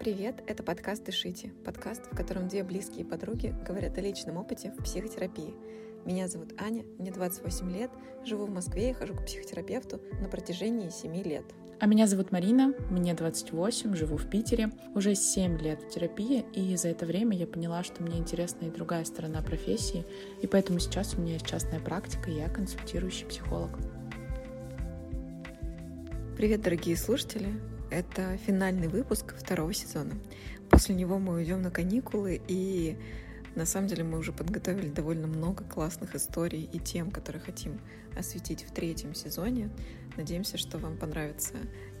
Привет, это подкаст «Дышите», подкаст, в котором две близкие подруги говорят о личном опыте в психотерапии. Меня зовут Аня, мне 28 лет, живу в Москве и хожу к психотерапевту на протяжении 7 лет. А меня зовут Марина, мне 28, живу в Питере, уже 7 лет в терапии, и за это время я поняла, что мне интересна и другая сторона профессии, и поэтому сейчас у меня есть частная практика, и я консультирующий психолог. Привет, дорогие слушатели! Это финальный выпуск второго сезона. После него мы уйдем на каникулы, и на самом деле мы уже подготовили довольно много классных историй и тем, которые хотим осветить в третьем сезоне. Надеемся, что вам понравится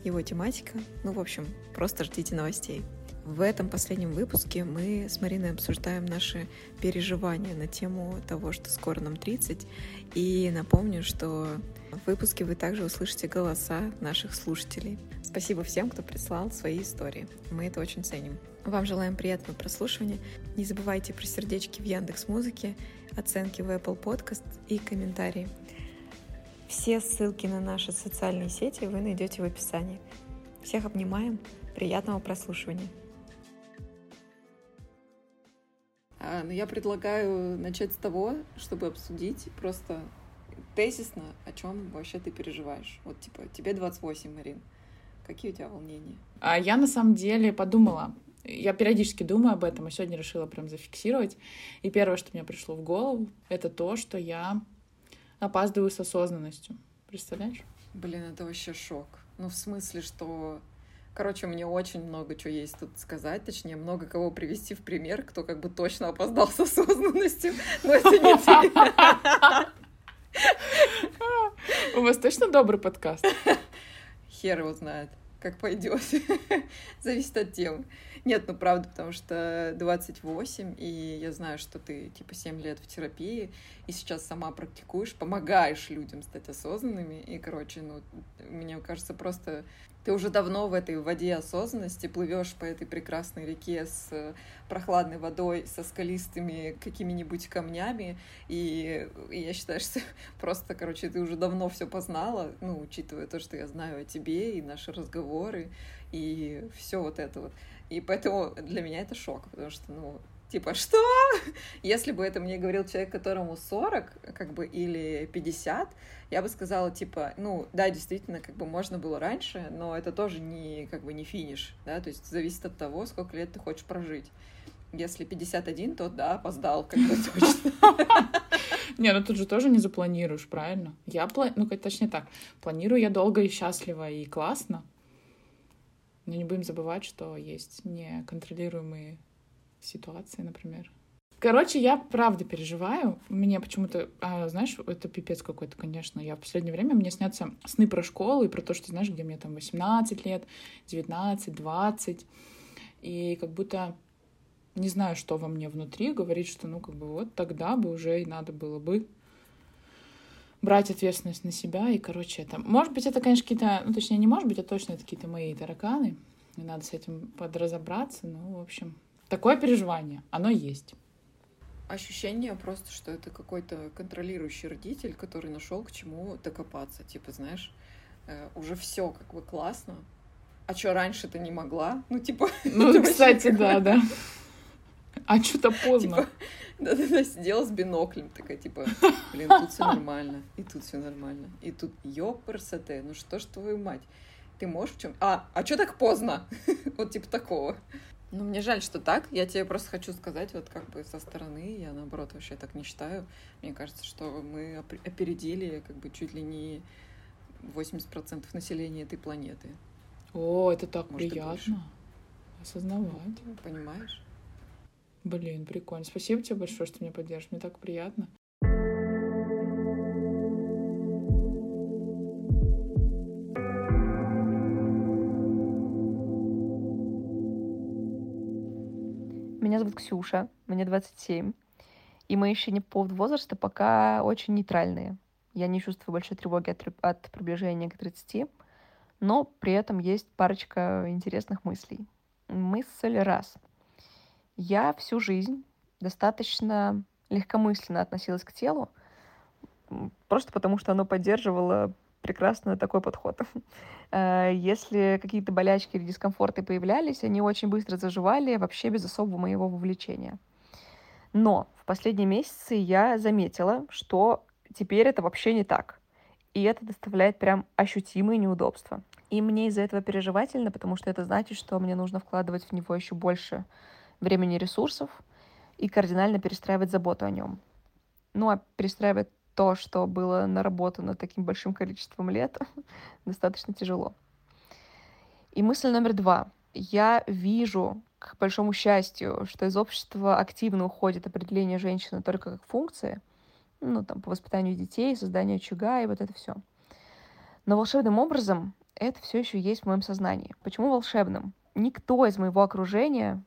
его тематика. Ну, в общем, просто ждите новостей. В этом последнем выпуске мы с Мариной обсуждаем наши переживания на тему того, что скоро нам 30. И напомню, что в выпуске вы также услышите голоса наших слушателей. Спасибо всем, кто прислал свои истории. Мы это очень ценим. Вам желаем приятного прослушивания. Не забывайте про сердечки в Яндекс Музыке, оценки в Apple Podcast и комментарии. Все ссылки на наши социальные сети вы найдете в описании. Всех обнимаем. Приятного прослушивания. А, ну, я предлагаю начать с того, чтобы обсудить просто тезисно, о чем вообще ты переживаешь. Вот, типа, тебе 28, Марин. Какие у тебя волнения? А я на самом деле подумала, я периодически думаю об этом, и сегодня решила прям зафиксировать. И первое, что мне пришло в голову, это то, что я опаздываю с осознанностью. Представляешь? Блин, это вообще шок. Ну, в смысле, что Короче, мне очень много чего есть тут сказать, точнее, много кого привести в пример, кто как бы точно опоздал с осознанностью, но это не ты. У вас точно добрый подкаст? Хер его знает, как пойдет. Зависит от темы. Нет, ну правда, потому что 28, и я знаю, что ты типа 7 лет в терапии, и сейчас сама практикуешь, помогаешь людям стать осознанными. И, короче, ну, мне кажется, просто ты уже давно в этой воде осознанности плывешь по этой прекрасной реке с прохладной водой, со скалистыми какими-нибудь камнями, и, и я считаю, что просто, короче, ты уже давно все познала, ну, учитывая то, что я знаю о тебе и наши разговоры, и все вот это вот. И поэтому для меня это шок, потому что, ну, типа, что? Если бы это мне говорил человек, которому 40, как бы, или 50, я бы сказала, типа, ну, да, действительно, как бы можно было раньше, но это тоже не, как бы, не финиш, да, то есть зависит от того, сколько лет ты хочешь прожить. Если 51, то да, опоздал, как бы точно. Не, ну тут же тоже не запланируешь, правильно? Я, пла... ну, точнее так, планирую я долго и счастливо и классно, но не будем забывать, что есть неконтролируемые ситуации, например. Короче, я правда переживаю. Мне почему-то, а, знаешь, это пипец какой-то, конечно. Я в последнее время, мне снятся сны про школу и про то, что, знаешь, где мне там 18 лет, 19, 20. И как будто не знаю, что во мне внутри, говорит, что, ну, как бы вот тогда бы уже и надо было бы брать ответственность на себя. И, короче, это... Может быть, это, конечно, какие-то... Ну, точнее, не может быть, а точно это какие-то мои тараканы. И надо с этим подразобраться. Ну, в общем, такое переживание, оно есть. Ощущение просто, что это какой-то контролирующий родитель, который нашел к чему докопаться. Типа, знаешь, э, уже все как бы классно. А что раньше ты не могла? Ну, типа... Ну, кстати, да, да. А что-то поздно. Типа, да-да-да, сидела с биноклем, такая, типа, блин, тут все нормально, и тут все нормально, и тут ёпрсоте, ну что ж твою мать, ты можешь в чем? А, а что так поздно? вот типа такого. Ну, мне жаль, что так. Я тебе просто хочу сказать, вот как бы со стороны, я наоборот вообще так не считаю. Мне кажется, что мы опередили как бы чуть ли не 80% населения этой планеты. О, это так Может, приятно осознавать. Понимаешь? Блин, прикольно. Спасибо тебе большое, что меня поддержишь. Мне так приятно. Меня зовут Ксюша, мне 27. И мои ощущения по поводу возраста пока очень нейтральные. Я не чувствую большой тревоги от, от приближения к 30, но при этом есть парочка интересных мыслей. Мысль раз — я всю жизнь достаточно легкомысленно относилась к телу, просто потому что оно поддерживало прекрасно такой подход. Э, если какие-то болячки или дискомфорты появлялись, они очень быстро заживали, вообще без особого моего вовлечения. Но в последние месяцы я заметила, что теперь это вообще не так. И это доставляет прям ощутимые неудобства. И мне из-за этого переживательно, потому что это значит, что мне нужно вкладывать в него еще больше времени и ресурсов и кардинально перестраивать заботу о нем. Ну а перестраивать то, что было наработано таким большим количеством лет, достаточно тяжело. И мысль номер два. Я вижу, к большому счастью, что из общества активно уходит определение женщины только как функции, ну, там, по воспитанию детей, созданию очага и вот это все. Но волшебным образом это все еще есть в моем сознании. Почему волшебным? Никто из моего окружения,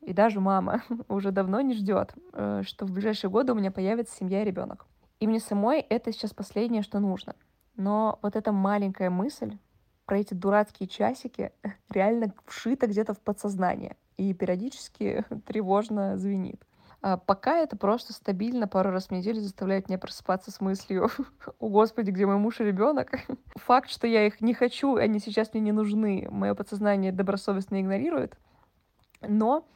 и даже мама, уже давно не ждет, э, что в ближайшие годы у меня появится семья и ребенок. И мне самой это сейчас последнее, что нужно. Но вот эта маленькая мысль про эти дурацкие часики реально вшита где-то в подсознание и периодически тревожно звенит. А пока это просто стабильно пару раз в неделю заставляет меня просыпаться с мыслью «О, Господи, где мой муж и ребенок?» Факт, что я их не хочу, они сейчас мне не нужны, мое подсознание добросовестно игнорирует, но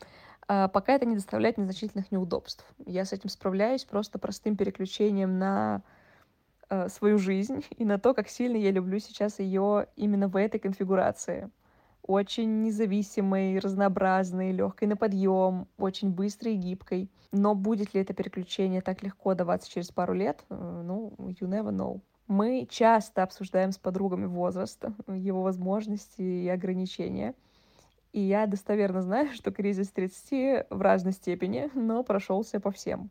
а, пока это не доставляет незначительных неудобств. Я с этим справляюсь просто простым переключением на а, свою жизнь и на то, как сильно я люблю сейчас ее именно в этой конфигурации очень независимой, разнообразной, легкой на подъем, очень быстрой и гибкой. Но будет ли это переключение так легко даваться через пару лет? Э, ну, you never know. Мы часто обсуждаем с подругами возраст, его возможности и ограничения. И я достоверно знаю, что кризис 30 в разной степени, но прошелся по всем.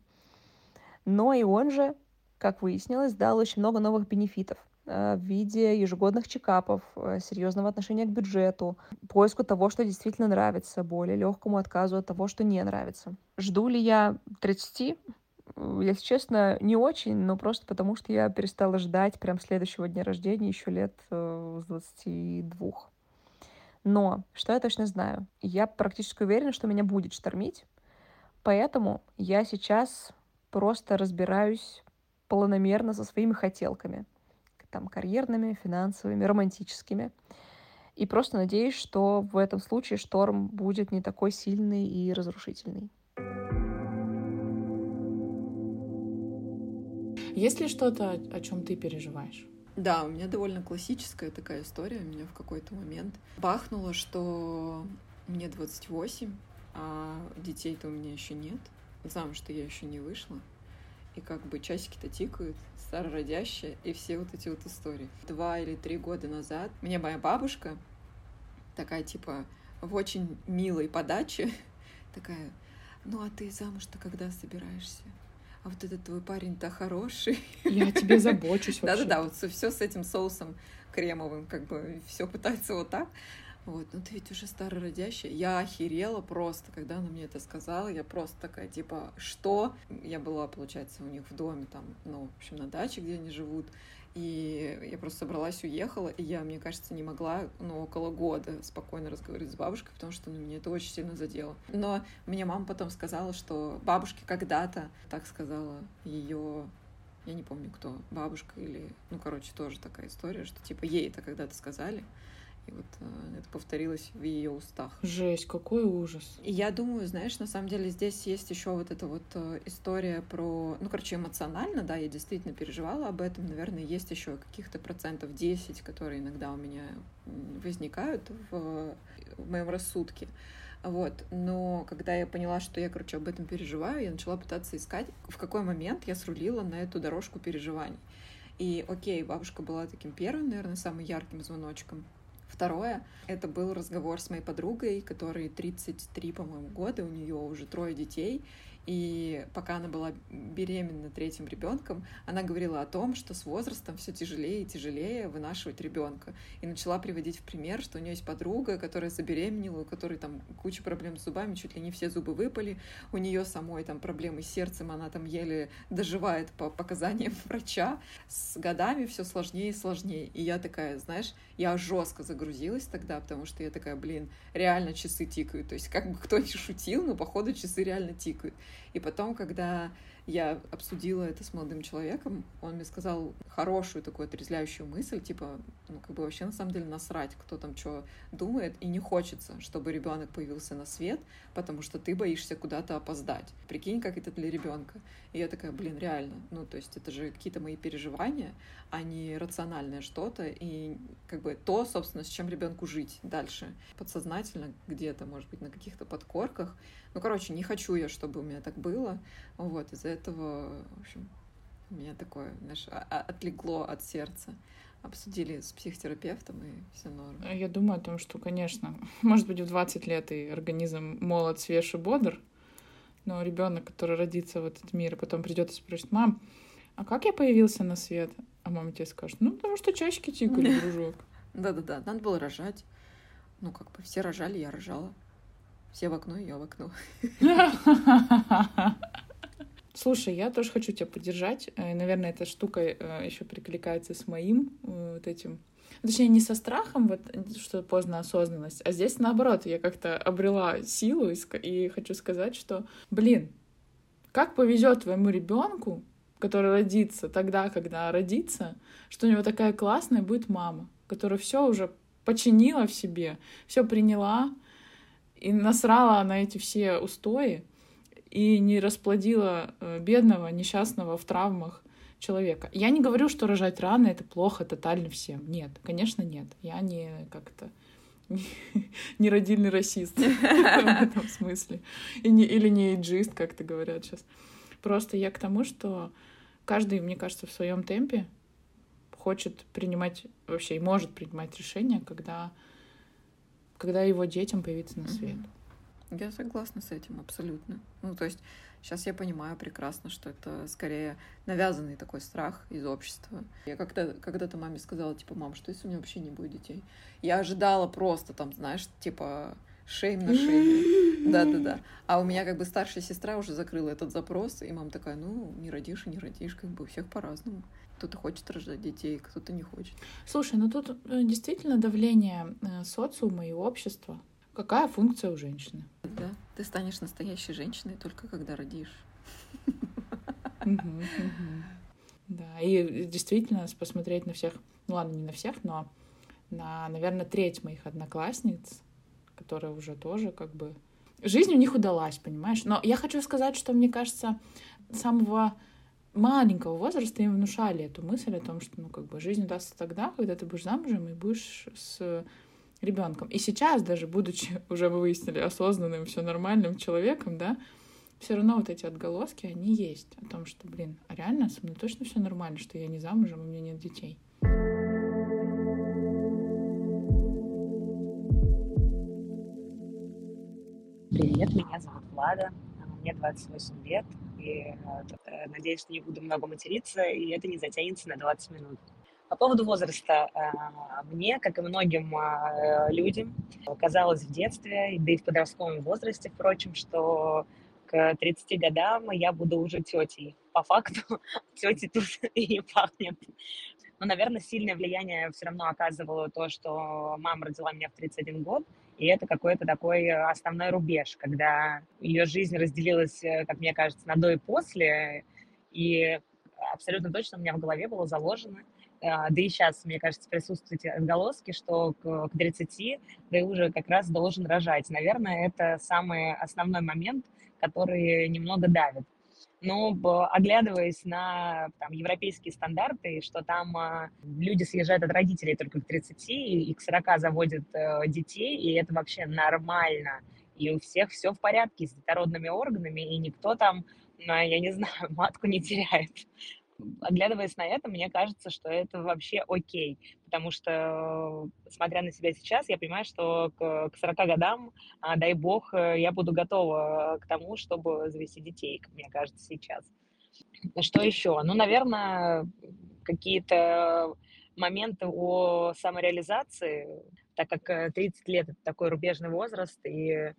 Но и он же, как выяснилось, дал очень много новых бенефитов. Э, в виде ежегодных чекапов, э, серьезного отношения к бюджету, поиску того, что действительно нравится, более легкому отказу от того, что не нравится. Жду ли я 30? Если честно, не очень, но просто потому, что я перестала ждать прям следующего дня рождения еще лет э, с 22. Но, что я точно знаю, я практически уверена, что меня будет штормить, поэтому я сейчас просто разбираюсь планомерно со своими хотелками — там, карьерными, финансовыми, романтическими. И просто надеюсь, что в этом случае шторм будет не такой сильный и разрушительный. Есть ли что-то, о чем ты переживаешь? Да, у меня довольно классическая такая история. У меня в какой-то момент бахнуло, что мне 28, а детей-то у меня еще нет. Замуж, что я еще не вышла. И как бы часики-то тикают, старородящая и все вот эти вот истории. Два или три года назад мне моя бабушка, такая типа в очень милой подаче, такая, ну а ты замуж-то когда собираешься? А вот этот твой парень-то хороший. Я тебе забочусь Да-да-да, вот все с этим соусом кремовым, как бы все пытается вот так. Вот, ну ты ведь уже старородящая. Я охерела просто, когда она мне это сказала. Я просто такая, типа, что? Я была, получается, у них в доме, там, ну, в общем, на даче, где они живут. И я просто собралась, уехала, и я, мне кажется, не могла, ну, около года спокойно разговаривать с бабушкой, потому что, ну, меня это очень сильно задело. Но мне мама потом сказала, что бабушке когда-то, так сказала ее я не помню кто, бабушка или, ну, короче, тоже такая история, что, типа, ей это когда-то сказали, и вот э, это повторилось в ее устах. Жесть, какой ужас. И я думаю, знаешь, на самом деле здесь есть еще вот эта вот э, история про, ну, короче, эмоционально, да, я действительно переживала об этом. Наверное, есть еще каких-то процентов 10, которые иногда у меня возникают в, в моем рассудке. Вот. Но когда я поняла, что я, короче, об этом переживаю, я начала пытаться искать, в какой момент я срулила на эту дорожку переживаний. И окей, бабушка была таким первым, наверное, самым ярким звоночком. Второе, это был разговор с моей подругой, которой 33, по-моему, года, у нее уже трое детей, и пока она была беременна третьим ребенком, она говорила о том, что с возрастом все тяжелее и тяжелее вынашивать ребенка. И начала приводить в пример, что у нее есть подруга, которая забеременела, у которой там куча проблем с зубами, чуть ли не все зубы выпали. У нее самой там проблемы с сердцем, она там еле доживает по показаниям врача. С годами все сложнее и сложнее. И я такая, знаешь, я жестко загрузилась тогда, потому что я такая, блин, реально часы тикают. То есть как бы кто ни шутил, но походу часы реально тикают. И потом, когда я обсудила это с молодым человеком, он мне сказал хорошую такую отрезвляющую мысль, типа, ну, как бы вообще на самом деле насрать, кто там что думает, и не хочется, чтобы ребенок появился на свет, потому что ты боишься куда-то опоздать. Прикинь, как это для ребенка. И я такая, блин, реально, ну, то есть это же какие-то мои переживания, а не рациональное что-то, и как бы то, собственно, с чем ребенку жить дальше. Подсознательно где-то, может быть, на каких-то подкорках. Ну, короче, не хочу я, чтобы у меня так было. Вот, из-за этого, в общем, у меня такое, знаешь, отлегло от сердца. Обсудили с психотерапевтом, и все норм. Я думаю о том, что, конечно, может быть, в 20 лет и организм молод, свеж и бодр, но ребенок, который родится в этот мир, и потом придет и спросит, мам, а как я появился на свет? А мама тебе скажет, ну, потому что часики тикали, дружок. Да-да-да, надо было рожать. Ну, как бы все рожали, я рожала. Все в окно, я в окно. Слушай, я тоже хочу тебя поддержать. Э, наверное, эта штука э, еще прикликается с моим э, вот этим. Точнее, не со страхом, вот, что поздно осознанность, а здесь наоборот, я как-то обрела силу и, и хочу сказать, что, блин, как повезет твоему ребенку, который родится тогда, когда родится, что у него такая классная будет мама, которая все уже починила в себе, все приняла и насрала на эти все устои, и не расплодила э, бедного, несчастного в травмах человека. Я не говорю, что рожать рано — это плохо тотально всем. Нет, конечно, нет. Я не как-то не родильный расист в этом смысле. Или не эйджист, как то говорят сейчас. Просто я к тому, что каждый, мне кажется, в своем темпе хочет принимать вообще и может принимать решения, когда, когда его детям появиться на свет. Я согласна с этим абсолютно. Ну, то есть сейчас я понимаю прекрасно, что это скорее навязанный такой страх из общества. Я как-то когда-то маме сказала, типа, мам, что если у меня вообще не будет детей? Я ожидала просто там, знаешь, типа, шейм на шее. Да-да-да. А у меня как бы старшая сестра уже закрыла этот запрос, и мама такая, ну, не родишь и не родишь, как бы у всех по-разному. Кто-то хочет рожать детей, кто-то не хочет. Слушай, ну тут э, действительно давление э, социума и общества Какая функция у женщины? Да, ты станешь настоящей женщиной только когда родишь. Да, и действительно посмотреть на всех, ну ладно, не на всех, но на, наверное, треть моих одноклассниц, которые уже тоже как бы... Жизнь у них удалась, понимаешь? Но я хочу сказать, что, мне кажется, с самого маленького возраста им внушали эту мысль о том, что, ну, как бы, жизнь удастся тогда, когда ты будешь замужем и будешь с ребенком. И сейчас, даже будучи, уже мы выяснили, осознанным, все нормальным человеком, да, все равно вот эти отголоски, они есть о том, что, блин, а реально со мной точно все нормально, что я не замужем, у меня нет детей. Привет, меня зовут Влада, мне 28 лет, и э, надеюсь, что не буду много материться, и это не затянется на 20 минут. По поводу возраста. А, мне, как и многим а, людям, казалось в детстве, да и в подростковом возрасте, впрочем, что к 30 годам я буду уже тетей. По факту тети тут и не пахнет. Но, наверное, сильное влияние все равно оказывало то, что мама родила меня в 31 год, и это какой-то такой основной рубеж, когда ее жизнь разделилась, э, как мне кажется, на до и после, и абсолютно точно у меня в голове было заложено, да и сейчас, мне кажется, присутствуют отголоски, что к, к 30 ты уже как раз должен рожать. Наверное, это самый основной момент, который немного давит. Но оглядываясь на там, европейские стандарты, что там э, люди съезжают от родителей только к 30 и, и к 40 заводят э, детей, и это вообще нормально. И у всех все в порядке с детородными органами, и никто там, ну, я не знаю, матку не теряет оглядываясь на это, мне кажется, что это вообще окей, потому что, смотря на себя сейчас, я понимаю, что к, к 40 годам, а, дай бог, э, я буду готова к тому, чтобы завести детей, как мне кажется, сейчас. Что еще? Ну, наверное, какие-то моменты о самореализации, так как 30 лет — это такой рубежный возраст, и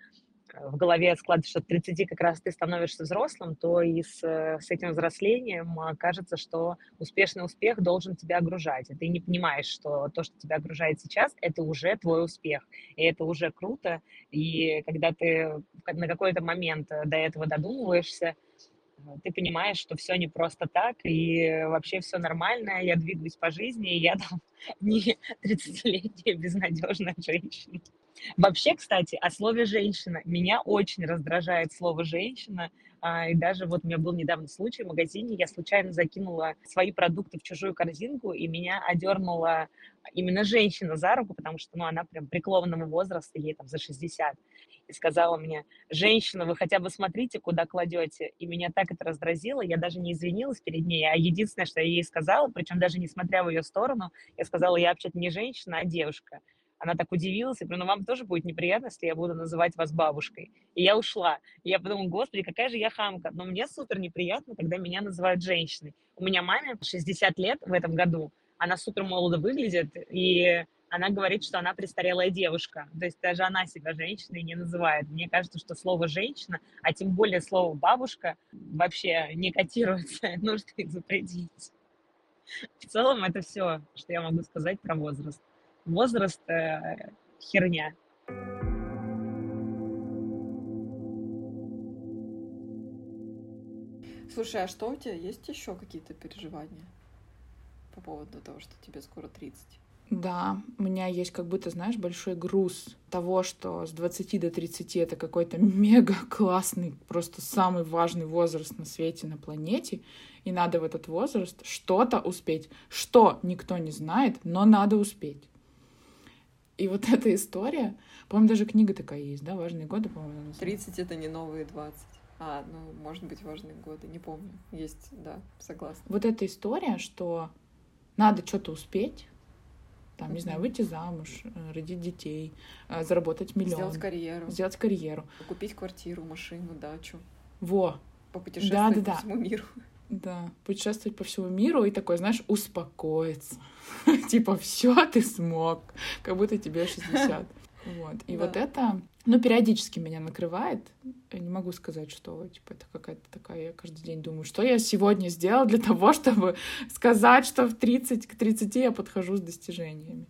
в голове складывается, что к 30 как раз ты становишься взрослым, то и с, с этим взрослением а, кажется, что успешный успех должен тебя огружать. И ты не понимаешь, что то, что тебя огружает сейчас, это уже твой успех. И это уже круто. И когда ты на какой-то момент до этого додумываешься, ты понимаешь, что все не просто так, и вообще все нормально, я двигаюсь по жизни, и я там не 30-летняя безнадежная женщина. Вообще, кстати, о слове «женщина». Меня очень раздражает слово «женщина», а, и даже вот у меня был недавно случай в магазине, я случайно закинула свои продукты в чужую корзинку, и меня одернула именно женщина за руку, потому что, ну, она прям преклонного возраста, ей там за 60, и сказала мне, женщина, вы хотя бы смотрите, куда кладете. И меня так это раздразило, я даже не извинилась перед ней, а единственное, что я ей сказала, причем даже не смотря в ее сторону, я сказала, я вообще-то не женщина, а девушка. Она так удивилась, и говорю, ну вам тоже будет неприятно, если я буду называть вас бабушкой. И я ушла. И я подумала, господи, какая же я хамка. Но мне супер неприятно, когда меня называют женщиной. У меня маме 60 лет в этом году, она супер молодо выглядит, и она говорит, что она престарелая девушка. То есть даже она себя женщиной не называет. Мне кажется, что слово «женщина», а тем более слово «бабушка» вообще не котируется. Нужно их запретить. В целом это все, что я могу сказать про возраст возраст э, херня. Слушай, а что у тебя есть еще какие-то переживания по поводу того, что тебе скоро 30? Да, у меня есть как будто, знаешь, большой груз того, что с 20 до 30 это какой-то мега классный, просто самый важный возраст на свете, на планете, и надо в этот возраст что-то успеть. Что, никто не знает, но надо успеть. И вот эта история, по-моему, даже книга такая есть, да, «Важные годы», по-моему. 30 — это не новые 20. А, ну, может быть, важные годы, не помню. Есть, да, согласна. Вот эта история, что надо что-то успеть, там, не знаю, выйти замуж, э, родить детей, э, заработать миллион. Сделать карьеру. Сделать карьеру. Купить квартиру, машину, дачу. Во. Попутешествовать да, да, по всему миру. Да, путешествовать по всему миру и такой, знаешь, успокоиться. типа, все, ты смог. Как будто тебе 60. Вот. И да. вот это, ну, периодически меня накрывает. Я не могу сказать, что, типа, это какая-то такая, я каждый день думаю, что я сегодня сделал для того, чтобы сказать, что в 30, к 30 я подхожу с достижениями.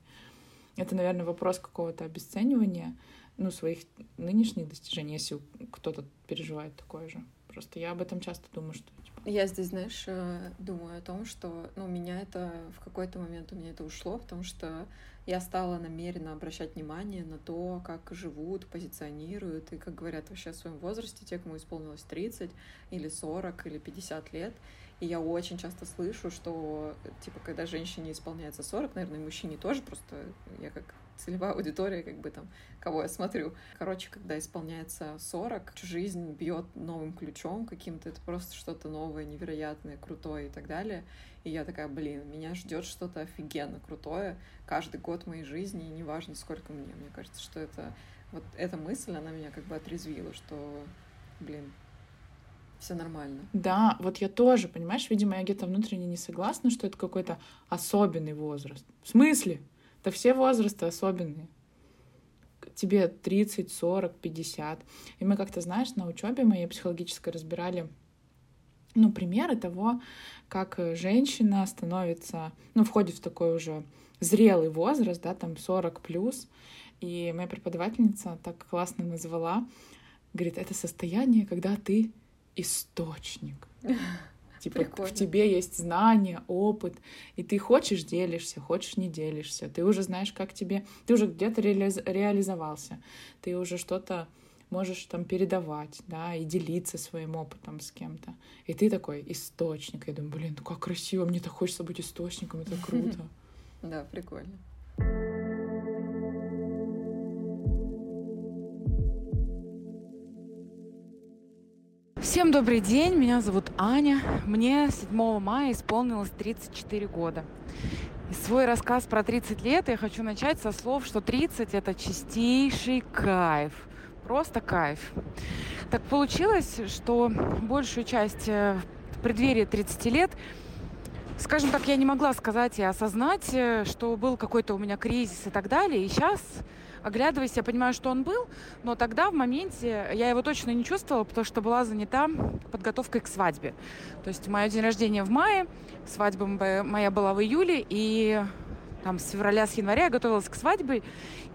Это, наверное, вопрос какого-то обесценивания, ну, своих нынешних достижений, если кто-то переживает такое же. Просто я об этом часто думаю, что я здесь, знаешь, э, думаю о том, что ну, меня это в какой-то момент у меня это ушло, потому что я стала намеренно обращать внимание на то, как живут, позиционируют, и как говорят вообще о своем возрасте те, кому исполнилось 30 или 40 или 50 лет. И я очень часто слышу, что, типа, когда женщине исполняется 40, наверное, и мужчине тоже, просто я как целевая аудитория, как бы там, кого я смотрю. Короче, когда исполняется 40, жизнь бьет новым ключом каким-то, это просто что-то новое, невероятное, крутое и так далее. И я такая, блин, меня ждет что-то офигенно крутое каждый год моей жизни, и неважно, сколько мне. Мне кажется, что это вот эта мысль, она меня как бы отрезвила, что, блин, все нормально. Да, вот я тоже, понимаешь, видимо, я где-то внутренне не согласна, что это какой-то особенный возраст. В смысле? Да все возрасты особенные. Тебе 30, 40, 50. И мы как-то, знаешь, на учебе моей психологической разбирали ну, примеры того, как женщина становится, ну, входит в такой уже зрелый возраст, да, там 40 плюс. И моя преподавательница так классно назвала, говорит, это состояние, когда ты источник. Типа Прикольно. в тебе есть знания, опыт, и ты хочешь делишься, хочешь не делишься. Ты уже знаешь, как тебе... Ты уже где-то реализ... реализовался. Ты уже что-то можешь там передавать, да, и делиться своим опытом с кем-то. И ты такой источник. Я думаю, блин, ну как красиво, мне так хочется быть источником, это круто. Да, прикольно. Всем добрый день, меня зовут Аня. Мне 7 мая исполнилось 34 года. И свой рассказ про 30 лет я хочу начать со слов, что 30 это чистейший кайф. Просто кайф. Так получилось, что большую часть э, в преддверии 30 лет скажем так, я не могла сказать и осознать, э, что был какой-то у меня кризис и так далее. И сейчас оглядываясь, я понимаю, что он был, но тогда в моменте я его точно не чувствовала, потому что была занята подготовкой к свадьбе. То есть мое день рождения в мае, свадьба моя была в июле, и там с февраля, с января я готовилась к свадьбе.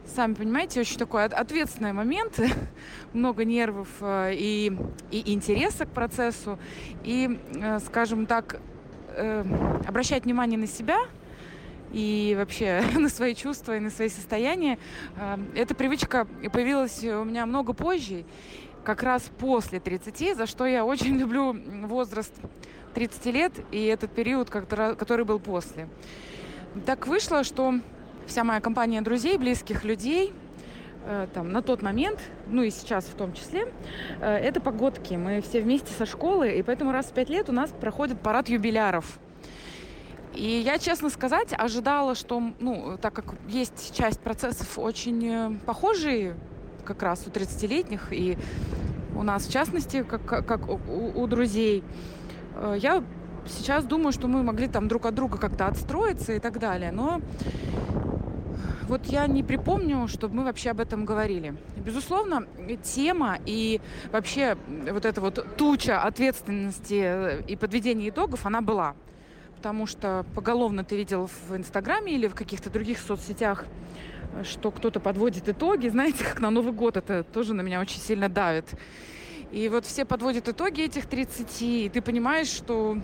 Сами понимаете, очень такой ответственный момент, много нервов э, и, и интереса к процессу. И, э, скажем так, э, обращать внимание на себя и вообще на свои чувства и на свои состояния. Эта привычка появилась у меня много позже, как раз после 30, за что я очень люблю возраст 30 лет и этот период, который был после. Так вышло, что вся моя компания друзей, близких людей, э, там, на тот момент, ну и сейчас в том числе, э, это погодки. Мы все вместе со школы, и поэтому раз в пять лет у нас проходит парад юбиляров. И я, честно сказать, ожидала, что, ну, так как есть часть процессов очень э, похожие как раз у 30-летних, и у нас, в частности, как, как у, у друзей, я сейчас думаю, что мы могли там друг от друга как-то отстроиться и так далее. Но вот я не припомню, чтобы мы вообще об этом говорили. Безусловно, тема и вообще вот эта вот туча ответственности и подведения итогов, она была. Потому что поголовно ты видел в Инстаграме или в каких-то других соцсетях, что кто-то подводит итоги. Знаете, как на Новый год это тоже на меня очень сильно давит. И вот все подводят итоги этих 30, и ты понимаешь, что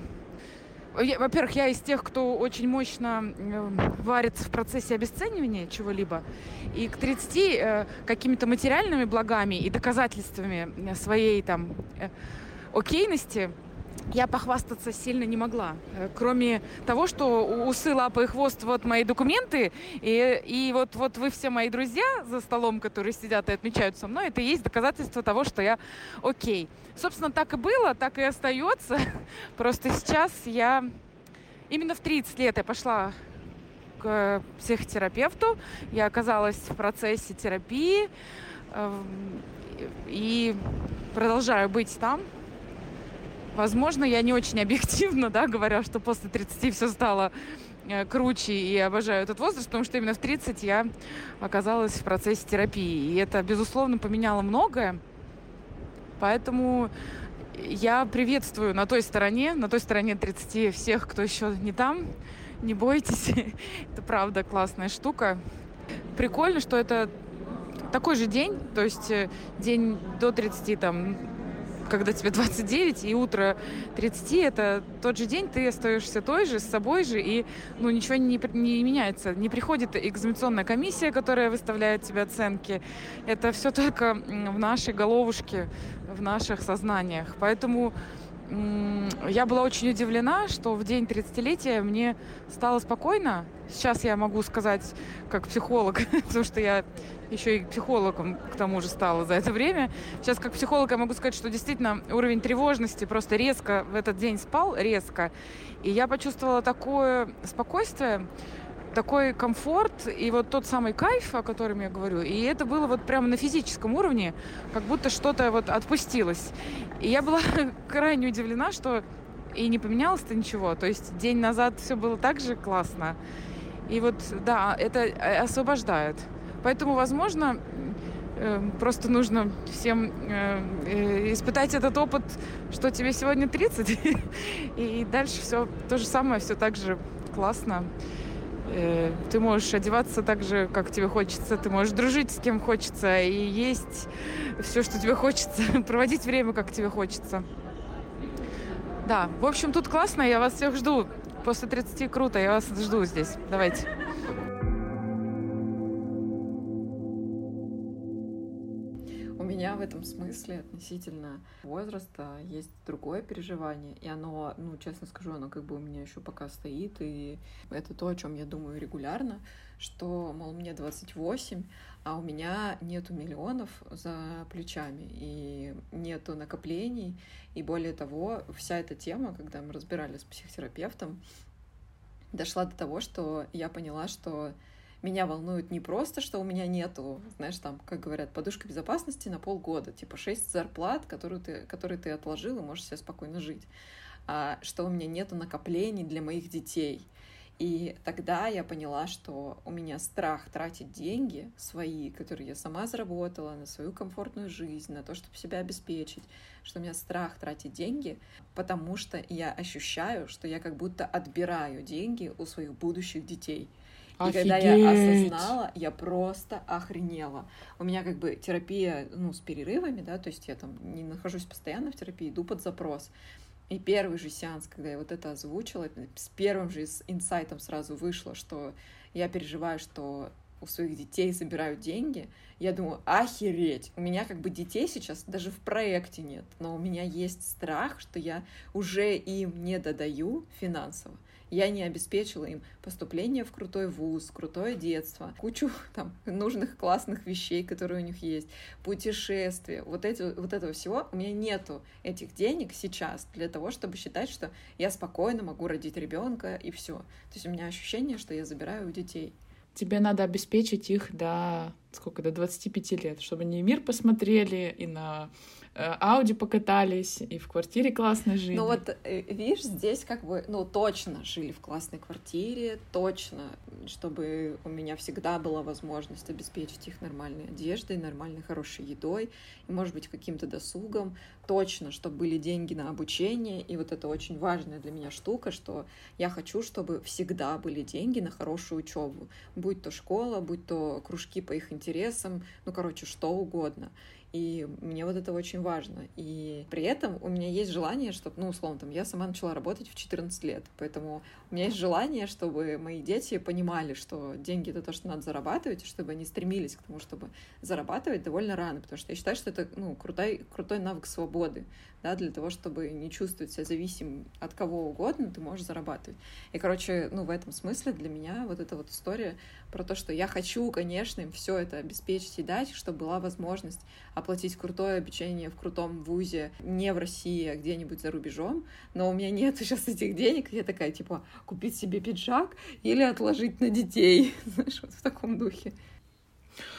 во-первых, я из тех, кто очень мощно э, варится в процессе обесценивания чего-либо. И к 30 э, какими-то материальными благами и доказательствами э, своей там окейности я похвастаться сильно не могла. Кроме того, что усы, лапы и хвост вот мои документы, и, и вот, вот вы все мои друзья за столом, которые сидят и отмечают со мной, это и есть доказательство того, что я окей. Собственно, так и было, так и остается. Просто сейчас я... Именно в 30 лет я пошла к психотерапевту. Я оказалась в процессе терапии эм, и продолжаю быть там. Возможно, я не очень объективно, да, говоря, что после 30 все стало э, круче и обожаю этот возраст, потому что именно в 30 я оказалась в процессе терапии. И это, безусловно, поменяло многое. Поэтому я приветствую на той стороне, на той стороне 30 всех, кто еще не там. Не бойтесь, это правда классная штука. Прикольно, что это такой же день, то есть э, день до 30, там, когда тебе 29 и утро 30, это тот же день, ты остаешься той же, с собой же, и ну, ничего не, не меняется. Не приходит экзаменационная комиссия, которая выставляет тебе оценки. Это все только в нашей головушке, в наших сознаниях. Поэтому я была очень удивлена, что в день 30-летия мне стало спокойно. Сейчас я могу сказать, как психолог, потому что я еще и психологом к тому же стала за это время. Сейчас как психолог я могу сказать, что действительно уровень тревожности просто резко в этот день спал, резко. И я почувствовала такое спокойствие, такой комфорт и вот тот самый кайф, о котором я говорю. И это было вот прямо на физическом уровне, как будто что-то вот отпустилось. И я была крайне удивлена, что и не поменялось-то ничего. То есть день назад все было так же классно. И вот, да, это э, освобождает. Поэтому, возможно, э, просто нужно всем э, испытать этот опыт, что тебе сегодня 30, и дальше все то же самое, все так же классно. Э, ты можешь одеваться так же, как тебе хочется, ты можешь дружить с кем хочется и есть все, что тебе хочется, проводить время, как тебе хочется. Да, в общем, тут классно, я вас всех жду. После 30 круто, я вас жду здесь. Давайте. В этом смысле относительно возраста есть другое переживание, и оно, ну, честно скажу, оно как бы у меня еще пока стоит, и это то, о чем я думаю регулярно, что, мол, мне 28, а у меня нету миллионов за плечами, и нету накоплений, и более того, вся эта тема, когда мы разбирались с психотерапевтом, дошла до того, что я поняла, что меня волнует не просто, что у меня нету, знаешь, там, как говорят, подушка безопасности на полгода, типа шесть зарплат, которую ты, которые ты отложил и можешь себе спокойно жить, а что у меня нету накоплений для моих детей. И тогда я поняла, что у меня страх тратить деньги свои, которые я сама заработала, на свою комфортную жизнь, на то, чтобы себя обеспечить, что у меня страх тратить деньги, потому что я ощущаю, что я как будто отбираю деньги у своих будущих детей — И когда я осознала, я просто охренела. У меня как бы терапия, ну, с перерывами, да, то есть я там не нахожусь постоянно в терапии, иду под запрос. И первый же сеанс, когда я вот это озвучила, с первым же инсайтом сразу вышло, что я переживаю, что у своих детей собирают деньги, я думаю, охереть, у меня как бы детей сейчас даже в проекте нет, но у меня есть страх, что я уже им не додаю финансово. Я не обеспечила им поступление в крутой вуз, крутое детство, кучу там нужных классных вещей, которые у них есть, путешествия, вот, эти, вот этого всего. У меня нету этих денег сейчас для того, чтобы считать, что я спокойно могу родить ребенка и все. То есть у меня ощущение, что я забираю у детей. Тебе надо обеспечить их до сколько, до 25 лет, чтобы они мир посмотрели, и на Ауди покатались, и в квартире классно жили. Ну вот, э, видишь, здесь как бы, ну, точно жили в классной квартире, точно, чтобы у меня всегда была возможность обеспечить их нормальной одеждой, нормальной, хорошей едой, и, может быть, каким-то досугом, точно, чтобы были деньги на обучение, и вот это очень важная для меня штука, что я хочу, чтобы всегда были деньги на хорошую учебу, будь то школа, будь то кружки по их интересам, ну, короче, что угодно. И мне вот это очень важно. И при этом у меня есть желание, чтобы, ну, условно, там, я сама начала работать в 14 лет, поэтому у меня есть желание, чтобы мои дети понимали, что деньги — это то, что надо зарабатывать, и чтобы они стремились к тому, чтобы зарабатывать довольно рано, потому что я считаю, что это, ну, крутой, крутой навык свободы, да, для того, чтобы не чувствовать себя зависимым от кого угодно, ты можешь зарабатывать. И, короче, ну, в этом смысле для меня вот эта вот история про то, что я хочу, конечно, им все это обеспечить и дать, чтобы была возможность оплатить крутое обучение в крутом вузе не в России, а где-нибудь за рубежом, но у меня нет сейчас этих денег, я такая, типа, купить себе пиджак или отложить на детей, знаешь, вот в таком духе.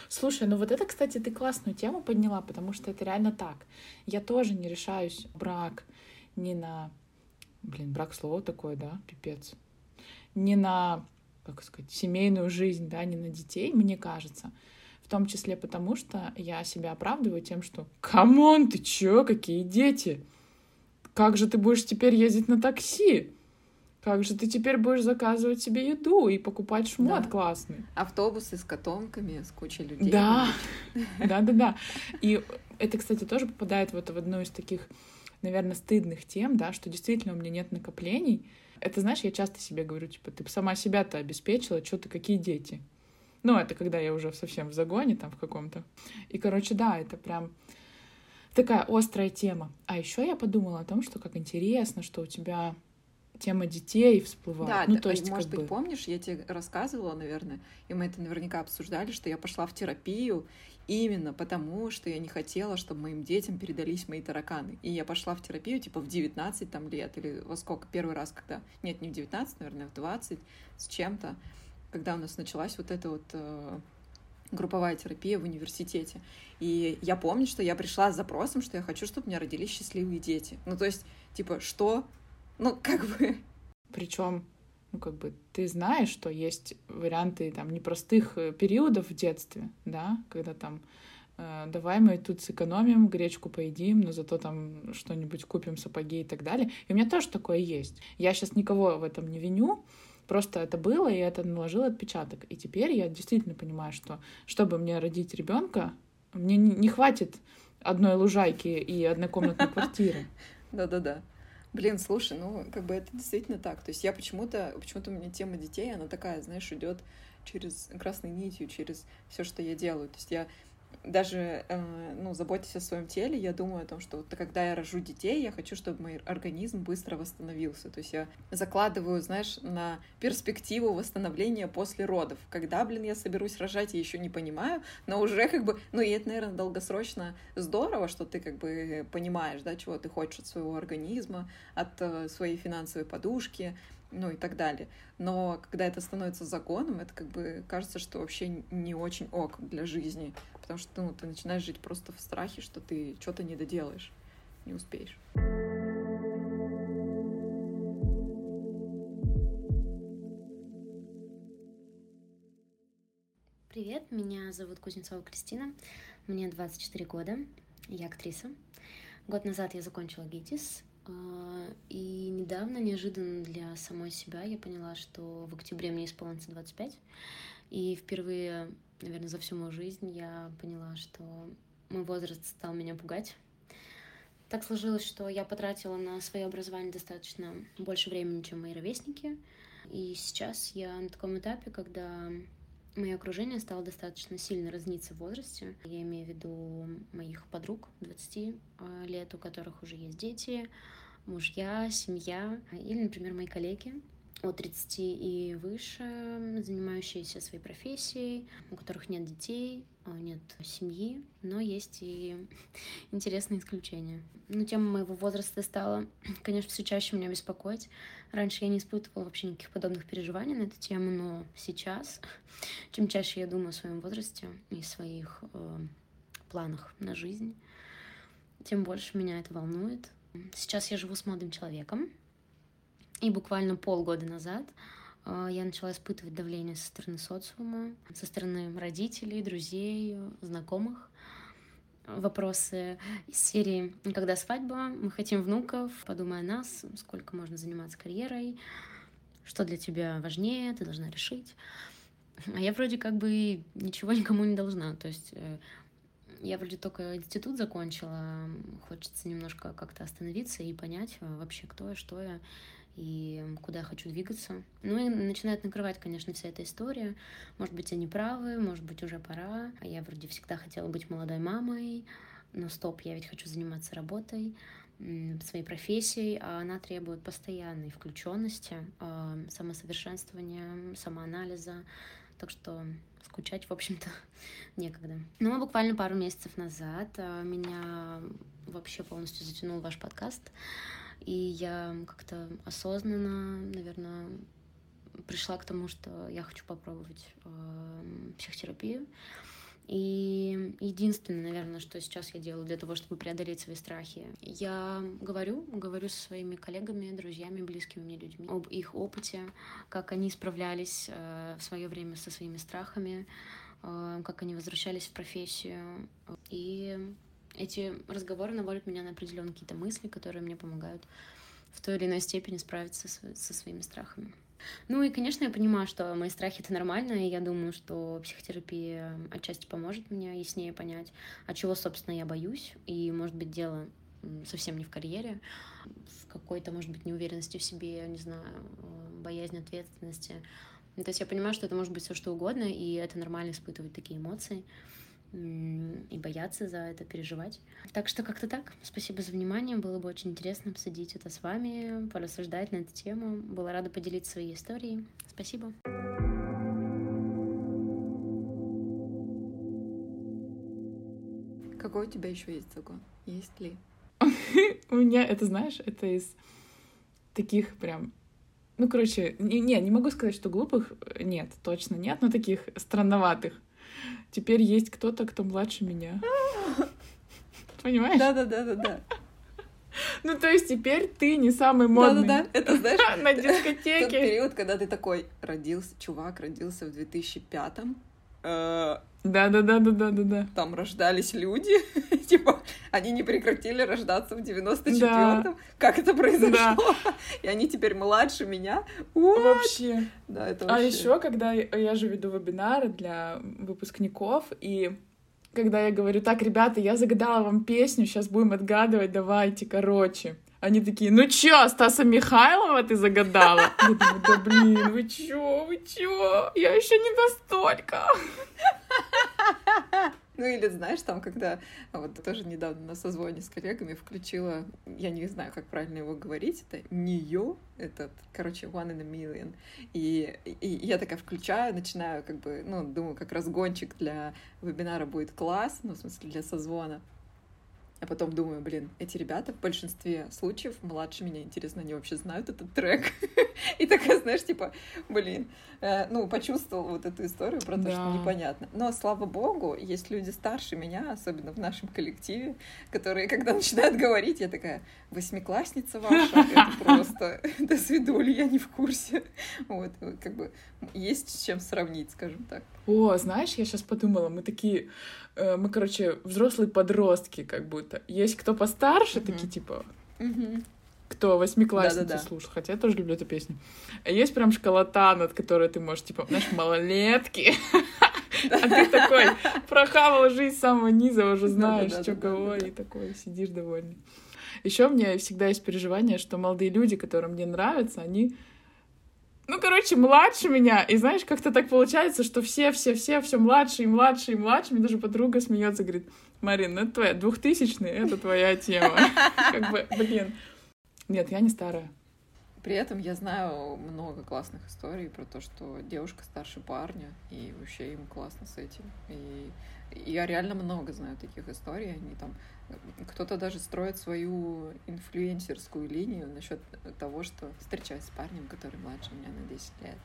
Слушай, ну вот это, кстати, ты классную тему подняла, потому что это реально так. Я тоже не решаюсь брак не на... Блин, брак слово такое, да? Пипец. Не на, как сказать, семейную жизнь, да, не на детей, мне кажется. В том числе потому, что я себя оправдываю тем, что «come on, ты чё, какие дети? Как же ты будешь теперь ездить на такси?» Как же ты теперь будешь заказывать себе еду и покупать шмот да. классный? Автобусы с котомками, с кучей людей. Да, да-да-да. И это, кстати, тоже попадает вот в одну из таких, наверное, стыдных тем, да, что действительно у меня нет накоплений. Это, знаешь, я часто себе говорю, типа, ты сама себя-то обеспечила, что ты, какие дети? Ну, это когда я уже совсем в загоне там в каком-то. И, короче, да, это прям такая острая тема. А еще я подумала о том, что как интересно, что у тебя тема детей всплывает. Да, ну, то есть, может быть, бы... помнишь, я тебе рассказывала, наверное, и мы это наверняка обсуждали, что я пошла в терапию именно потому, что я не хотела, чтобы моим детям передались мои тараканы. И я пошла в терапию, типа, в 19 там, лет, или во сколько, первый раз, когда... Нет, не в 19, наверное, в 20 с чем-то, когда у нас началась вот эта вот э, групповая терапия в университете. И я помню, что я пришла с запросом, что я хочу, чтобы у меня родились счастливые дети. Ну, то есть, типа, что ну, как бы... Причем, ну, как бы, ты знаешь, что есть варианты там непростых э, периодов в детстве, да, когда там э, давай мы тут сэкономим, гречку поедим, но зато там что-нибудь купим, сапоги и так далее. И у меня тоже такое есть. Я сейчас никого в этом не виню, просто это было, и это наложило отпечаток. И теперь я действительно понимаю, что чтобы мне родить ребенка, мне не хватит одной лужайки и однокомнатной квартиры. Да-да-да. Блин, слушай, ну, как бы это действительно так. То есть я почему-то, почему-то у меня тема детей, она такая, знаешь, идет через красной нитью, через все, что я делаю. То есть я даже, э, ну, заботясь о своем теле, я думаю о том, что вот когда я рожу детей, я хочу, чтобы мой организм быстро восстановился. То есть я закладываю, знаешь, на перспективу восстановления после родов. Когда, блин, я соберусь рожать, я еще не понимаю, но уже как бы, ну, и это, наверное, долгосрочно здорово, что ты как бы понимаешь, да, чего ты хочешь от своего организма, от э, своей финансовой подушки, ну и так далее. Но когда это становится законом, это как бы кажется, что вообще не очень ок для жизни, потому что ну, ты начинаешь жить просто в страхе, что ты что-то не доделаешь, не успеешь. Привет, меня зовут Кузнецова Кристина, мне 24 года, я актриса. Год назад я закончила ГИТИС А, и недавно, неожиданно для самой себя, я поняла, что в октябре мне исполнится 25. И впервые, наверное, за всю мою жизнь я поняла, что мой возраст стал меня пугать. Так сложилось, что я потратила на свое образование достаточно больше времени, чем мои ровесники. И сейчас я на таком этапе, когда мое окружение стало достаточно сильно разниться в возрасте. Я имею в виду моих подруг 20 а, лет, у которых уже есть дети, мужья, семья, или, например, мои коллеги, от 30 и выше, занимающиеся своей профессией, у которых нет детей, а, нет семьи, но есть и интересные исключения. Ну, тема моего возраста стала, конечно, все чаще меня беспокоить. Раньше я не испытывала вообще никаких подобных переживаний на эту тему, но сейчас, чем чаще я думаю о своем возрасте и своих э, планах на жизнь, тем больше меня это волнует. Сейчас я живу с молодым человеком, и буквально полгода назад э, я начала испытывать давление со стороны социума, со стороны родителей, друзей, знакомых. Вопросы из серии «Когда свадьба?», «Мы хотим внуков?», «Подумай о нас?», «Сколько можно заниматься карьерой?», «Что для тебя важнее?», «Ты должна решить?». А я вроде как бы ничего никому не должна. То есть э, я вроде только институт закончила, хочется немножко как-то остановиться и понять вообще, кто я, что я, и куда я хочу двигаться. Ну и начинает накрывать, конечно, вся эта история. Может быть, они правы, может быть, уже пора. А я вроде всегда хотела быть молодой мамой, но стоп, я ведь хочу заниматься работой, своей профессией, а она требует постоянной включенности, а, самосовершенствования, самоанализа. Так что скучать, в общем-то, некогда. Ну, буквально пару месяцев назад а, меня вообще полностью затянул ваш подкаст. И я как-то осознанно, наверное, пришла к тому, что я хочу попробовать э, психотерапию. И единственное, наверное, что сейчас я делаю для того, чтобы преодолеть свои страхи, я говорю, говорю со своими коллегами, друзьями, близкими мне людьми об их опыте, как они справлялись э, в свое время со своими страхами, э, как они возвращались в профессию. И эти разговоры наводят меня на определенные какие-то мысли, которые мне помогают в той или иной степени справиться со, со своими страхами. Ну и, конечно, я понимаю, что мои страхи — это нормально, и я думаю, что психотерапия отчасти поможет мне яснее понять, от чего, собственно, я боюсь, и, может быть, дело совсем не в карьере, в какой-то, может быть, неуверенности в себе, не знаю, боязнь ответственности. То есть я понимаю, что это может быть все что угодно, и это нормально испытывать такие эмоции и бояться за это, переживать. Так что как-то так. Спасибо за внимание. Было бы очень интересно обсудить это с вами, порассуждать на эту тему. Была рада поделиться своей историей. Спасибо. Какой у тебя еще есть загон? Есть ли? У меня, это знаешь, это из таких прям ну, короче, не, не, не могу сказать, что глупых нет, точно нет, но таких странноватых. Теперь есть кто-то, кто младше меня. Понимаешь? Да-да-да-да-да. Ну, то есть теперь ты не самый модный. Да-да-да, это знаешь... На дискотеке. Тот период, когда ты такой родился, чувак родился в 2005-м, да-да-да-да-да-да. Там рождались люди, типа, они не прекратили рождаться в 94-м. Да. Как это произошло? Да. И они теперь младше меня. What? Вообще. Да, это а вообще. А еще, когда я же веду вебинары для выпускников, и когда я говорю, так, ребята, я загадала вам песню, сейчас будем отгадывать, давайте, короче. Они такие, ну чё, Стаса Михайлова ты загадала? Я думаю, да блин, вы чё, вы чё? Я еще не настолько. Ну или знаешь, там, когда вот тоже недавно на созвоне с коллегами включила, я не знаю, как правильно его говорить, это нее, этот, короче, one in a million. И, и я такая включаю, начинаю как бы, ну, думаю, как разгончик для вебинара будет класс, ну, в смысле, для созвона. А потом думаю, блин, эти ребята в большинстве случаев младше меня, интересно, они вообще знают этот трек? И такая, знаешь, типа, блин, э, ну, почувствовал вот эту историю про то, что непонятно. Но, слава богу, есть люди старше меня, особенно в нашем коллективе, которые, когда начинают говорить, я такая, восьмиклассница ваша, это просто, до свидули, я не в курсе. Вот, как бы, есть с чем сравнить, скажем так. О, знаешь, я сейчас подумала, мы такие, э, мы, короче, взрослые подростки, как будто. Есть кто постарше, mm-hmm. такие типа. Mm-hmm. кто восьмиклассницы Да-да-да. слушал, хотя я тоже люблю эту песню. А есть прям школота, над которой ты можешь, типа, знаешь, малолетки. А ты такой прохавал жизнь с самого низа, уже знаешь, что кого, и такой сидишь довольный. Еще у меня всегда есть переживание, что молодые люди, которые мне нравятся, они ну, короче, младше меня. И знаешь, как-то так получается, что все-все-все, все младше и младше и младше. Мне даже подруга смеется, говорит, Марин, ну это твоя, двухтысячный, это твоя тема. Как бы, блин. Нет, я не старая. При этом я знаю много классных историй про то, что девушка старше парня, и вообще им классно с этим. И я реально много знаю таких историй. Они там кто-то даже строит свою инфлюенсерскую линию насчет того, что встречаюсь с парнем, который младше меня на 10 лет.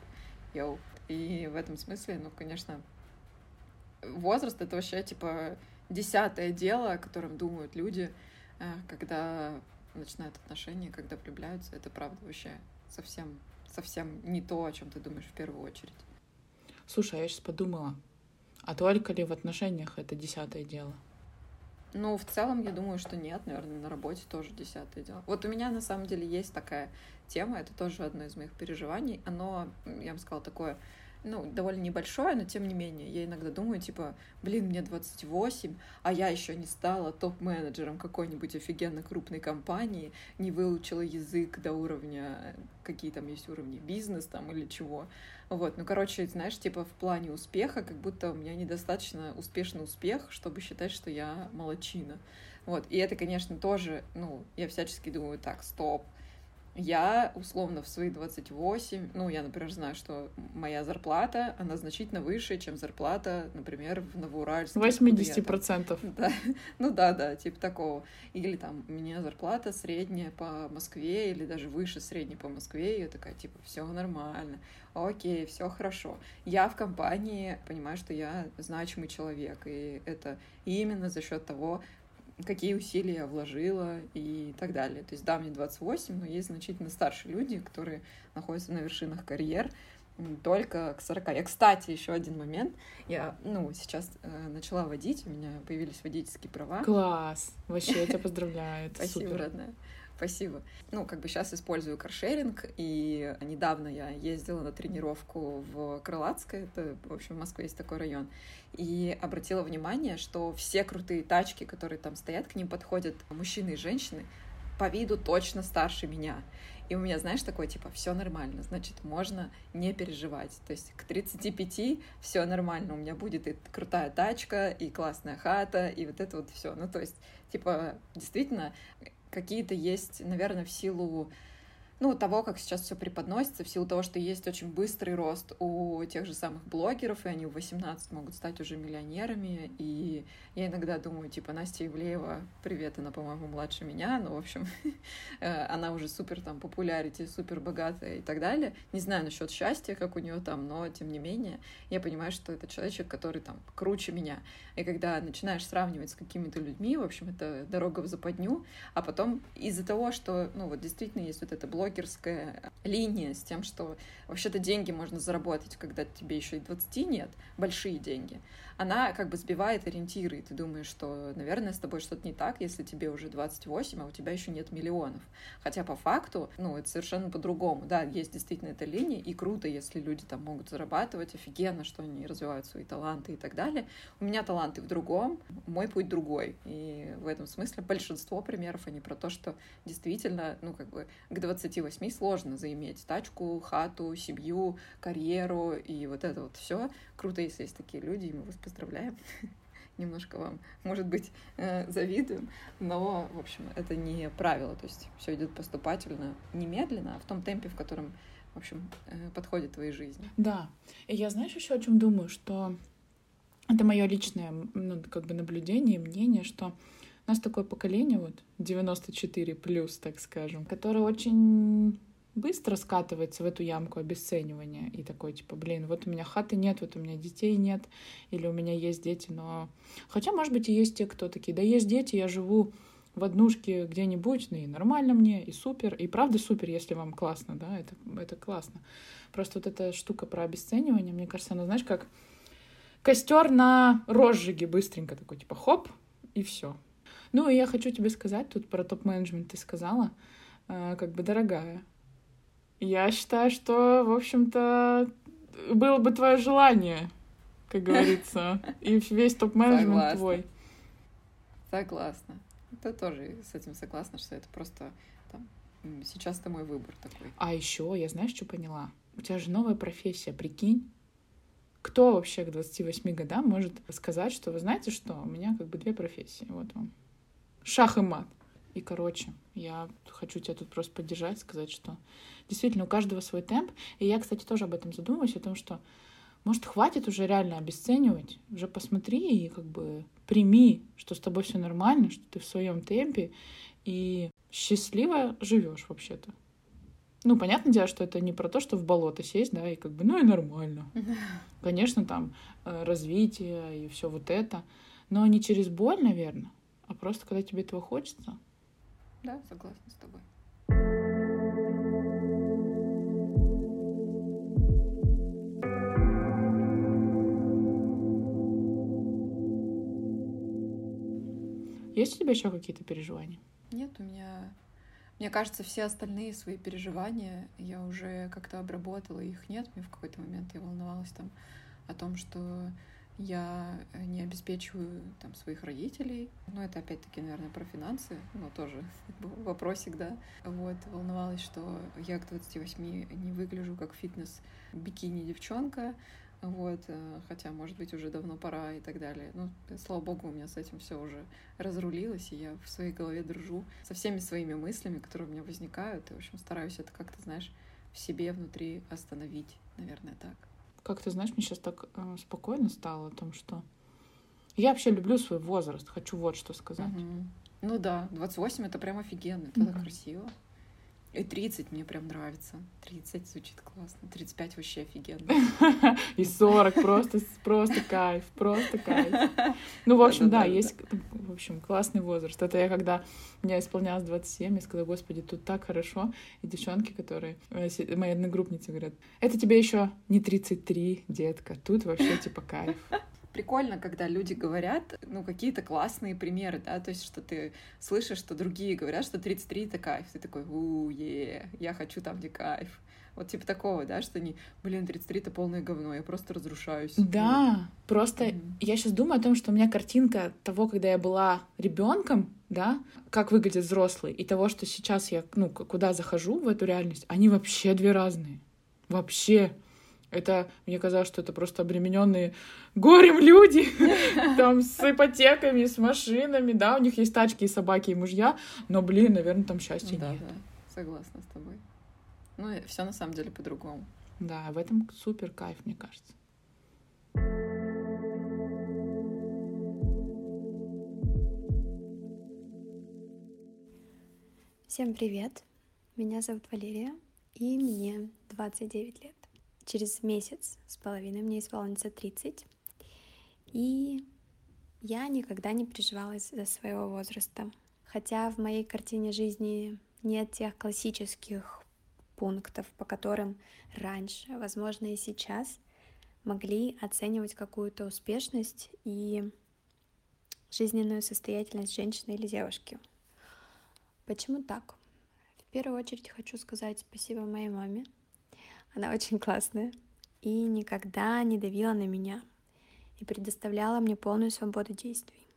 Йоу. И в этом смысле, ну, конечно, возраст это вообще типа десятое дело, о котором думают люди, э, когда начинают отношения, когда влюбляются. Это правда вообще совсем, совсем не то, о чем ты думаешь в первую очередь. Слушай, а я сейчас подумала, а только ли в отношениях это десятое дело? Ну, в целом, я думаю, что нет, наверное, на работе тоже десятое дело. Вот у меня на самом деле есть такая тема, это тоже одно из моих переживаний. Оно, я бы сказала, такое, ну, довольно небольшое, но тем не менее, я иногда думаю, типа, блин, мне 28, а я еще не стала топ-менеджером какой-нибудь офигенно крупной компании, не выучила язык до уровня, какие там есть уровни, бизнес там или чего. Вот, ну, короче, знаешь, типа в плане успеха, как будто у меня недостаточно успешный успех, чтобы считать, что я молочина. Вот, и это, конечно, тоже, ну, я всячески думаю, так, стоп, я, условно, в свои 28, ну, я, например, знаю, что моя зарплата, она значительно выше, чем зарплата, например, в Новоуральске. откуда я там 80%. да, ну да, да, типа такого. Или там у меня зарплата средняя по Москве, или даже выше средней по Москве, и я такая, типа, все нормально, окей, все хорошо. Я в компании понимаю, что я значимый человек, и это именно за счет того, какие усилия я вложила и так далее. То есть, да, мне 28, но есть значительно старшие люди, которые находятся на вершинах карьер, только к 40. Я, кстати, еще один момент. Я, ну, сейчас э, начала водить, у меня появились водительские права. Класс. Вообще, я тебя поздравляю. Спасибо, супер. родная. Спасибо. Ну, как бы сейчас использую каршеринг, и недавно я ездила на тренировку в Крылатское, это, в общем, в Москве есть такой район, и обратила внимание, что все крутые тачки, которые там стоят, к ним подходят мужчины и женщины, по виду точно старше меня. И у меня, знаешь, такое, типа, все нормально, значит, можно не переживать. То есть к 35 все нормально, у меня будет и крутая тачка, и классная хата, и вот это вот все. Ну, то есть, типа, действительно, какие-то есть, наверное, в силу ну, того, как сейчас все преподносится, в силу того, что есть очень быстрый рост у тех же самых блогеров, и они в 18 могут стать уже миллионерами, и я иногда думаю, типа, Настя Ивлеева, привет, она, по-моему, младше меня, но, в общем, э, она уже супер там популярити, супер богатая и так далее. Не знаю насчет счастья, как у нее там, но, тем не менее, я понимаю, что это человечек, который там круче меня. И когда начинаешь сравнивать с какими-то людьми, в общем, это дорога в западню, а потом из-за того, что, ну, вот действительно есть вот эта блогерская линия с тем, что вообще-то деньги можно заработать, когда тебе еще и 20 нет, большие деньги, она как бы сбивает ориентиры, и ты думаешь, что, наверное, с тобой что-то не так, если тебе уже 28, а у тебя еще нет миллионов. Хотя по факту, ну, это совершенно по-другому. Да, есть действительно эта линия, и круто, если люди там могут зарабатывать, офигенно, что они развивают свои таланты и так далее. У меня таланты в другом, мой путь другой. И в этом смысле большинство примеров, они про то, что действительно, ну, как бы к 28 сложно заиметь тачку, хату, семью, карьеру и вот это вот все. Круто, если есть такие люди, и мы вас поздравляем. Немножко вам, может быть, э, завидуем, но, в общем, это не правило, то есть все идет поступательно, немедленно, а в том темпе, в котором, в общем, э, подходит твоей жизни. Да. И я, знаешь, еще о чем думаю, что это мое личное, ну, как бы наблюдение, мнение, что у нас такое поколение, вот, 94 плюс, так скажем, которое очень быстро скатывается в эту ямку обесценивания и такой, типа, блин, вот у меня хаты нет, вот у меня детей нет, или у меня есть дети, но... Хотя, может быть, и есть те, кто такие, да есть дети, я живу в однушке где-нибудь, ну и нормально мне, и супер, и правда супер, если вам классно, да, это, это классно. Просто вот эта штука про обесценивание, мне кажется, она, знаешь, как костер на розжиге быстренько такой, типа, хоп, и все. Ну, и я хочу тебе сказать, тут про топ-менеджмент ты сказала, э, как бы дорогая. Я считаю, что, в общем-то, было бы твое желание, как говорится, и весь топ-менеджмент твой. Согласна. Это тоже с этим согласна, что это просто там, сейчас это мой выбор такой. А еще я знаешь, что поняла? У тебя же новая профессия, прикинь. Кто вообще к 28 годам может сказать, что вы знаете что, у меня как бы две профессии, вот вам. Шах и мат. И, короче, я хочу тебя тут просто поддержать, сказать, что действительно у каждого свой темп. И я, кстати, тоже об этом задумываюсь, о том, что может, хватит уже реально обесценивать, уже посмотри и как бы прими, что с тобой все нормально, что ты в своем темпе и счастливо живешь вообще-то. Ну, понятное дело, что это не про то, что в болото сесть, да, и как бы, ну и нормально. Конечно, там э, развитие и все вот это, но не через боль, наверное, а просто когда тебе этого хочется. Да, согласна с тобой. Есть у тебя еще какие-то переживания? Нет, у меня... Мне кажется, все остальные свои переживания я уже как-то обработала, их нет. Мне в какой-то момент я волновалась там о том, что я не обеспечиваю там своих родителей. Ну, это опять-таки, наверное, про финансы, но тоже вопросик, да. Вот, волновалась, что я к 28 не выгляжу как фитнес-бикини-девчонка, вот, э, хотя, может быть, уже давно пора и так далее. Ну, слава богу, у меня с этим все уже разрулилось, и я в своей голове дружу со всеми своими мыслями, которые у меня возникают, и, в общем, стараюсь это как-то, знаешь, в себе внутри остановить, наверное, так. Как ты знаешь, мне сейчас так э, спокойно стало о том, что я вообще люблю свой возраст, хочу вот что сказать. Угу. Ну да, 28 это прям офигенно, это угу. так красиво. И 30 мне прям нравится. 30 звучит классно. 35 вообще офигенно. И 40 просто, просто кайф, просто кайф. Ну, в общем, да, есть, в общем, классный возраст. Это я когда мне исполнялось 27, я сказала, господи, тут так хорошо. И девчонки, которые, э, мои одногруппницы говорят, это тебе еще не 33, детка, тут вообще типа кайф прикольно, когда люди говорят, ну, какие-то классные примеры, да, то есть, что ты слышишь, что другие говорят, что 33 — это кайф, ты такой, у е я хочу там, где кайф. Вот типа такого, да, что не, блин, 33 это полное говно, я просто разрушаюсь. Да, вот. просто mm-hmm. я сейчас думаю о том, что у меня картинка того, когда я была ребенком, да, как выглядит взрослый, и того, что сейчас я, ну, куда захожу в эту реальность, они вообще две разные. Вообще. Это, мне казалось, что это просто обремененные горем люди, там, с ипотеками, с машинами, да, у них есть тачки и собаки, и мужья, но, блин, наверное, там счастья да, нет. Да, согласна с тобой. Ну, все на самом деле по-другому. Да, в этом супер кайф, мне кажется. Всем привет! Меня зовут Валерия, и мне 29 лет. Через месяц с половиной мне исполнится 30. И я никогда не переживала из-за своего возраста. Хотя в моей картине жизни нет тех классических пунктов, по которым раньше, возможно и сейчас, могли оценивать какую-то успешность и жизненную состоятельность женщины или девушки. Почему так? В первую очередь хочу сказать спасибо моей маме, она очень классная и никогда не давила на меня и предоставляла мне полную свободу действий.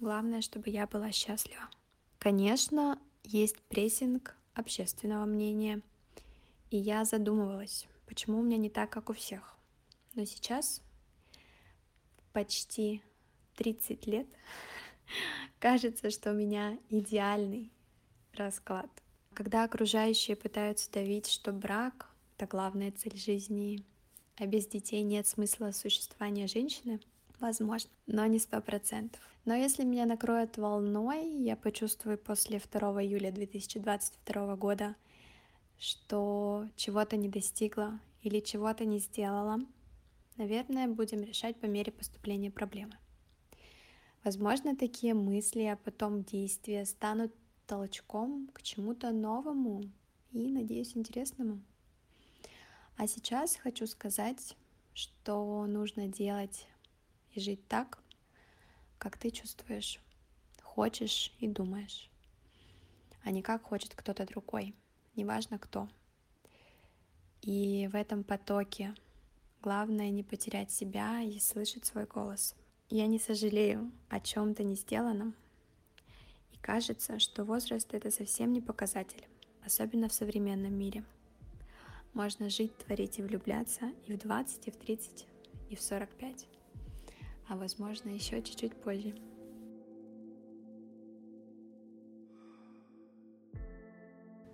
Главное, чтобы я была счастлива. Конечно, есть прессинг общественного мнения, и я задумывалась, почему у меня не так, как у всех. Но сейчас, почти 30 лет, кажется, что у меня идеальный расклад. Когда окружающие пытаются давить, что брак это главная цель жизни, а без детей нет смысла существования женщины, возможно, но не сто процентов. Но если меня накроет волной, я почувствую после 2 июля 2022 года, что чего-то не достигла или чего-то не сделала, наверное, будем решать по мере поступления проблемы. Возможно, такие мысли, а потом действия станут толчком к чему-то новому и, надеюсь, интересному. А сейчас хочу сказать, что нужно делать и жить так, как ты чувствуешь, хочешь и думаешь. а не как хочет кто-то другой, неважно кто. И в этом потоке главное не потерять себя и слышать свой голос. Я не сожалею о чем-то не сделанном. И кажется, что возраст это совсем не показатель, особенно в современном мире. Можно жить, творить и влюбляться и в 20, и в 30, и в 45, а возможно еще чуть-чуть позже.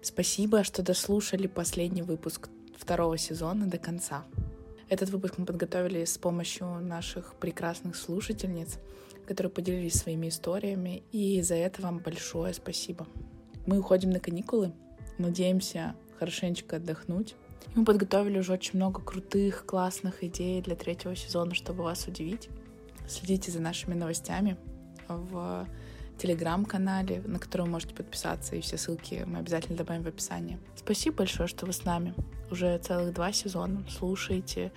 Спасибо, что дослушали последний выпуск второго сезона до конца. Этот выпуск мы подготовили с помощью наших прекрасных слушательниц, которые поделились своими историями, и за это вам большое спасибо. Мы уходим на каникулы, надеемся хорошенечко отдохнуть. Мы подготовили уже очень много крутых, классных идей для третьего сезона, чтобы вас удивить. Следите за нашими новостями в телеграм-канале, на который вы можете подписаться, и все ссылки мы обязательно добавим в описании. Спасибо большое, что вы с нами. Уже целых два сезона. Слушайте,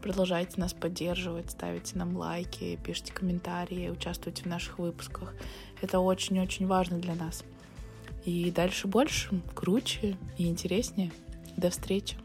продолжайте нас поддерживать, ставите нам лайки, пишите комментарии, участвуйте в наших выпусках. Это очень-очень важно для нас. И дальше больше, круче и интереснее. До встречи!